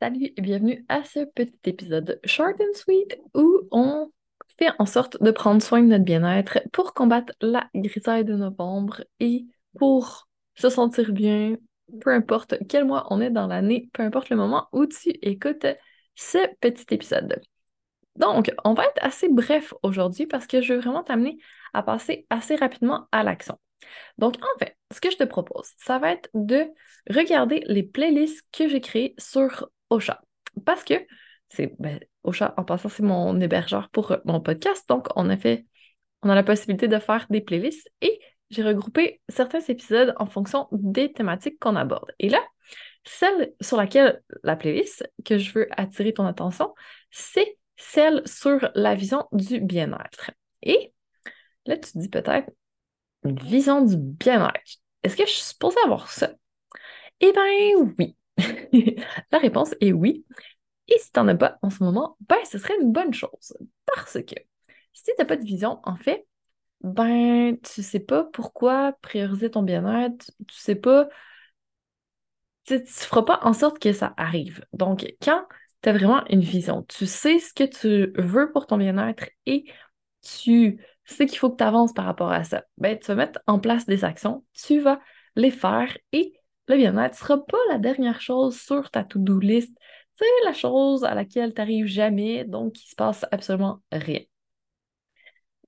Salut et bienvenue à ce petit épisode short and sweet où on fait en sorte de prendre soin de notre bien-être pour combattre la grisaille de novembre et pour se sentir bien, peu importe quel mois on est dans l'année, peu importe le moment où tu écoutes ce petit épisode. Donc, on va être assez bref aujourd'hui parce que je veux vraiment t'amener à passer assez rapidement à l'action. Donc, en fait, ce que je te propose, ça va être de regarder les playlists que j'ai créées sur Ocha. Parce que c'est ben, en passant, c'est mon hébergeur pour euh, mon podcast. Donc, on a on a la possibilité de faire des playlists et j'ai regroupé certains épisodes en fonction des thématiques qu'on aborde. Et là, celle sur laquelle la playlist que je veux attirer ton attention, c'est celle sur la vision du bien-être. Et là, tu te dis peut-être, une vision du bien-être. Est-ce que je suis supposée avoir ça? Eh bien, oui. la réponse est oui. Et si tu n'en as pas en ce moment, ben, ce serait une bonne chose. Parce que si tu n'as pas de vision, en fait, ben, tu sais pas pourquoi prioriser ton bien-être, tu sais pas, tu ne feras pas en sorte que ça arrive. Donc, quand tu as vraiment une vision, tu sais ce que tu veux pour ton bien-être et tu sais qu'il faut que tu avances par rapport à ça. Ben, tu vas mettre en place des actions, tu vas les faire et le bien-être ne sera pas la dernière chose sur ta to-do list. C'est la chose à laquelle tu n'arrives jamais, donc il se passe absolument rien.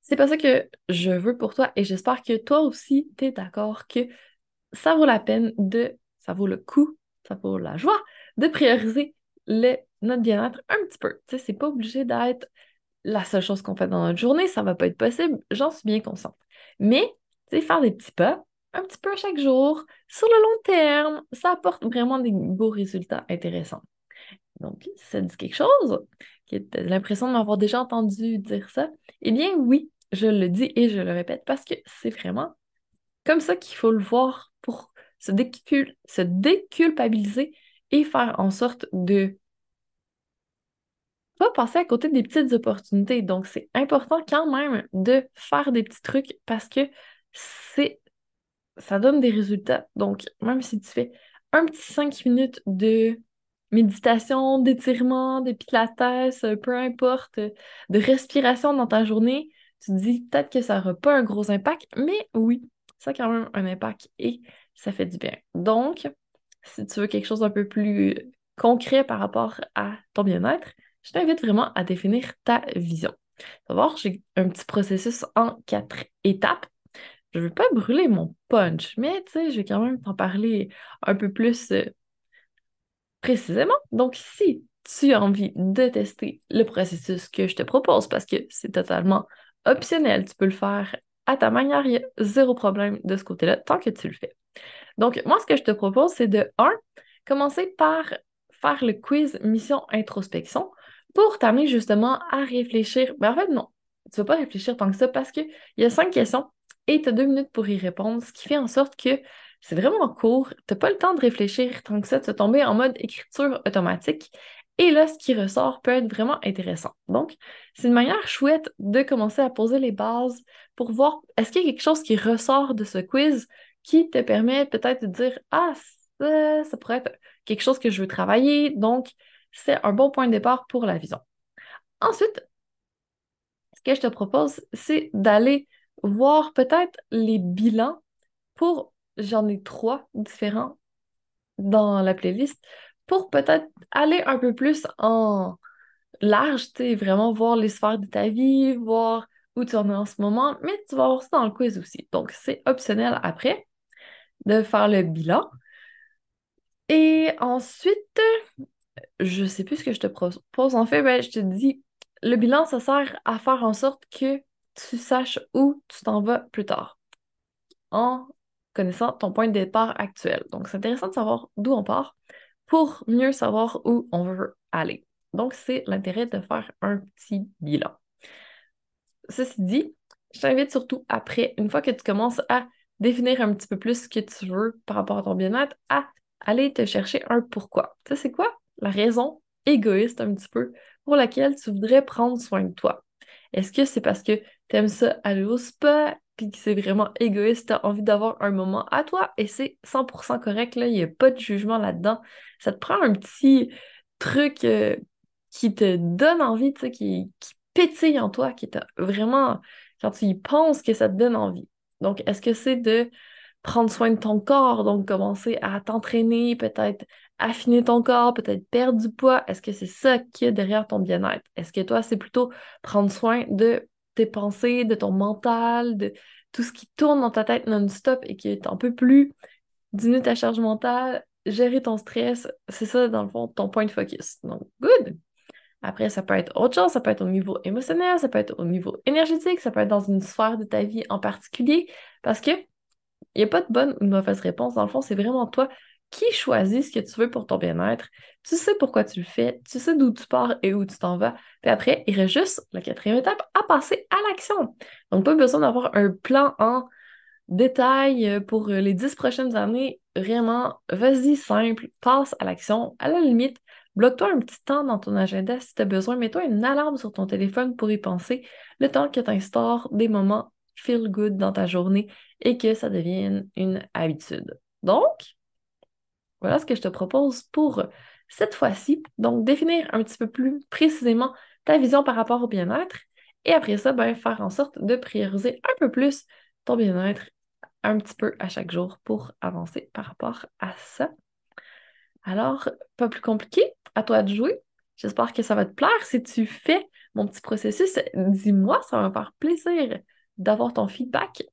C'est pas ça que je veux pour toi et j'espère que toi aussi, tu es d'accord que ça vaut la peine de, ça vaut le coup, ça vaut la joie de prioriser le, notre bien-être un petit peu. Tu sais, c'est pas obligé d'être la seule chose qu'on fait dans notre journée, ça va pas être possible, j'en suis bien consciente. Mais, tu sais, faire des petits pas, un petit peu chaque jour, sur le long terme, ça apporte vraiment des beaux résultats intéressants. Donc, si ça dit quelque chose, tu as l'impression de m'avoir déjà entendu dire ça, eh bien oui, je le dis et je le répète parce que c'est vraiment comme ça qu'il faut le voir pour se déculpabiliser et faire en sorte de pas passer à côté des petites opportunités. Donc, c'est important quand même de faire des petits trucs parce que c'est ça donne des résultats. Donc, même si tu fais un petit cinq minutes de méditation, d'étirement, de pilates, peu importe, de respiration dans ta journée, tu te dis peut-être que ça n'aura pas un gros impact, mais oui, ça a quand même un impact et ça fait du bien. Donc, si tu veux quelque chose un peu plus concret par rapport à ton bien-être, je t'invite vraiment à définir ta vision. Voir, j'ai un petit processus en quatre étapes. Je ne veux pas brûler mon punch, mais tu sais, je vais quand même t'en parler un peu plus euh, précisément. Donc, si tu as envie de tester le processus que je te propose, parce que c'est totalement optionnel, tu peux le faire à ta manière, il y a zéro problème de ce côté-là, tant que tu le fais. Donc, moi, ce que je te propose, c'est de 1, commencer par faire le quiz mission introspection pour t'amener justement à réfléchir. Mais en fait, non, tu ne vas pas réfléchir tant que ça parce qu'il y a cinq questions et tu as deux minutes pour y répondre, ce qui fait en sorte que c'est vraiment court, tu n'as pas le temps de réfléchir tant que ça, tu vas tomber en mode écriture automatique. Et là, ce qui ressort peut être vraiment intéressant. Donc, c'est une manière chouette de commencer à poser les bases pour voir est-ce qu'il y a quelque chose qui ressort de ce quiz qui te permet peut-être de dire Ah, ça, ça pourrait être quelque chose que je veux travailler. Donc, c'est un bon point de départ pour la vision. Ensuite, ce que je te propose, c'est d'aller voir peut-être les bilans pour, j'en ai trois différents dans la playlist, pour peut-être aller un peu plus en large, tu sais, vraiment voir les sphères de ta vie, voir où tu en es en ce moment, mais tu vas voir ça dans le quiz aussi. Donc, c'est optionnel après de faire le bilan. Et ensuite, je sais plus ce que je te propose. En fait, ben, je te dis, le bilan, ça sert à faire en sorte que tu saches où tu t'en vas plus tard en connaissant ton point de départ actuel. Donc, c'est intéressant de savoir d'où on part pour mieux savoir où on veut aller. Donc, c'est l'intérêt de faire un petit bilan. Ceci dit, je t'invite surtout après, une fois que tu commences à définir un petit peu plus ce que tu veux par rapport à ton bien-être, à aller te chercher un pourquoi. Ça, c'est quoi? La raison égoïste un petit peu pour laquelle tu voudrais prendre soin de toi. Est-ce que c'est parce que tu aimes ça aller au spa, puis que c'est vraiment égoïste, tu as envie d'avoir un moment à toi, et c'est 100% correct, là, il n'y a pas de jugement là-dedans. Ça te prend un petit truc euh, qui te donne envie, tu sais, qui, qui pétille en toi, qui est vraiment, quand tu y penses, que ça te donne envie. Donc, est-ce que c'est de prendre soin de ton corps, donc commencer à t'entraîner, peut-être affiner ton corps, peut-être perdre du poids? Est-ce que c'est ça qui est derrière ton bien-être? Est-ce que toi, c'est plutôt prendre soin de tes pensées, de ton mental, de tout ce qui tourne dans ta tête non-stop et qui est un peu plus diminuer ta charge mentale, gérer ton stress, c'est ça, dans le fond, ton point de focus. Donc, good! Après, ça peut être autre chose, ça peut être au niveau émotionnel, ça peut être au niveau énergétique, ça peut être dans une sphère de ta vie en particulier, parce que il n'y a pas de bonne ou de mauvaise réponse. Dans le fond, c'est vraiment toi qui choisis ce que tu veux pour ton bien-être. Tu sais pourquoi tu le fais, tu sais d'où tu pars et où tu t'en vas. Puis après, il reste juste la quatrième étape à passer à l'action. Donc, pas besoin d'avoir un plan en détail pour les dix prochaines années. Vraiment, vas-y simple, passe à l'action. À la limite, bloque-toi un petit temps dans ton agenda si tu as besoin. Mets-toi une alarme sur ton téléphone pour y penser le temps que tu instaures des moments feel good dans ta journée et que ça devienne une habitude. Donc, voilà ce que je te propose pour cette fois-ci. Donc, définir un petit peu plus précisément ta vision par rapport au bien-être et après ça, ben, faire en sorte de prioriser un peu plus ton bien-être un petit peu à chaque jour pour avancer par rapport à ça. Alors, pas plus compliqué, à toi de jouer. J'espère que ça va te plaire. Si tu fais mon petit processus, dis-moi, ça va me faire plaisir d'avoir ton feedback.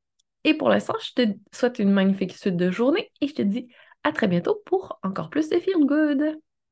Et pour l'instant, je te souhaite une magnifique suite de journée et je te dis à très bientôt pour encore plus de Feel Good.